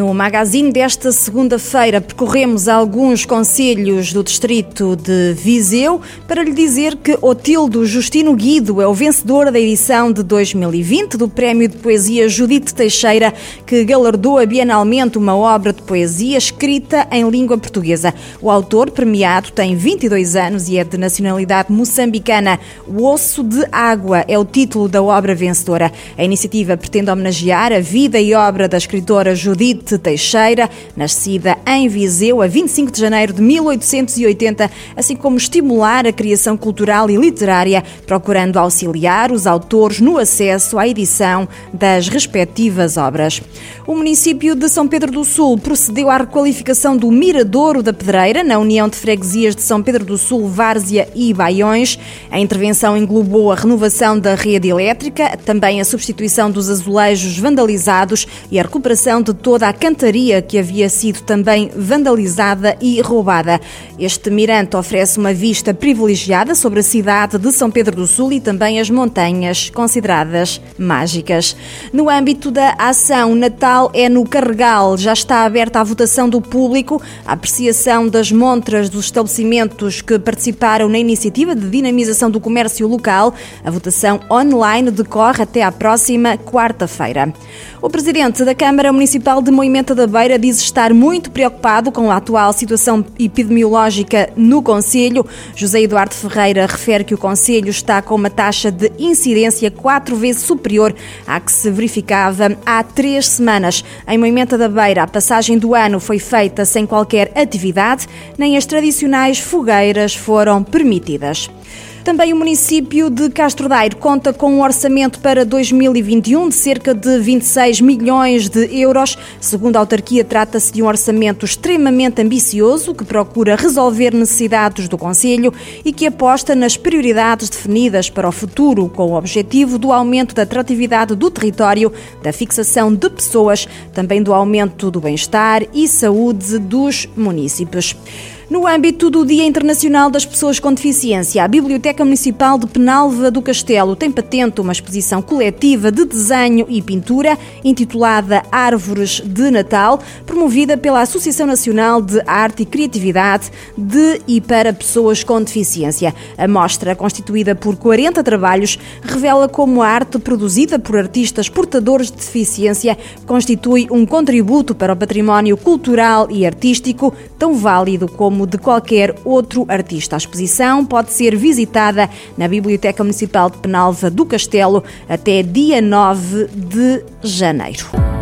No magazine desta segunda-feira percorremos alguns conselhos do distrito de Viseu para lhe dizer que Otildo Justino Guido é o vencedor da edição de 2020 do Prémio de Poesia Judite Teixeira, que galardoa bienalmente uma obra de poesia escrita em língua portuguesa. O autor premiado tem 22 anos e é de nacionalidade moçambicana. O Osso de Água é o título da obra vencedora. A iniciativa pretende homenagear a vida e obra da escritora Judite Teixeira, nascida em Viseu a 25 de janeiro de 1880, assim como estimular a criação cultural e literária, procurando auxiliar os autores no acesso à edição das respectivas obras. O município de São Pedro do Sul procedeu à requalificação do Miradouro da Pedreira, na União de Freguesias de São Pedro do Sul, Várzea e Baiões. A intervenção englobou a renovação da rede elétrica, também a substituição dos azulejos vandalizados e a recuperação de toda a cantaria que havia sido também vandalizada e roubada. Este mirante oferece uma vista privilegiada sobre a cidade de São Pedro do Sul e também as montanhas consideradas mágicas. No âmbito da ação Natal é no Carregal, já está aberta a votação do público, a apreciação das montras dos estabelecimentos que participaram na iniciativa de dinamização do comércio local. A votação online decorre até à próxima quarta-feira. O presidente da Câmara Municipal de Moimenta da Beira diz estar muito preocupado com a atual situação epidemiológica no Conselho. José Eduardo Ferreira refere que o Conselho está com uma taxa de incidência quatro vezes superior à que se verificava há três semanas. Em Moimenta da Beira, a passagem do ano foi feita sem qualquer atividade, nem as tradicionais fogueiras foram permitidas. Também o município de Castro Daire conta com um orçamento para 2021 de cerca de 26 milhões de euros. Segundo a autarquia, trata-se de um orçamento extremamente ambicioso que procura resolver necessidades do Conselho e que aposta nas prioridades definidas para o futuro, com o objetivo do aumento da atratividade do território, da fixação de pessoas, também do aumento do bem-estar e saúde dos municípios. No âmbito do Dia Internacional das Pessoas com Deficiência, a Biblioteca Municipal de Penalva do Castelo tem patente uma exposição coletiva de desenho e pintura intitulada Árvores de Natal, promovida pela Associação Nacional de Arte e Criatividade de e para pessoas com deficiência. A mostra, constituída por 40 trabalhos, revela como a arte produzida por artistas portadores de deficiência constitui um contributo para o património cultural e artístico tão válido como como de qualquer outro artista. A exposição pode ser visitada na Biblioteca Municipal de Penalva do Castelo até dia 9 de janeiro.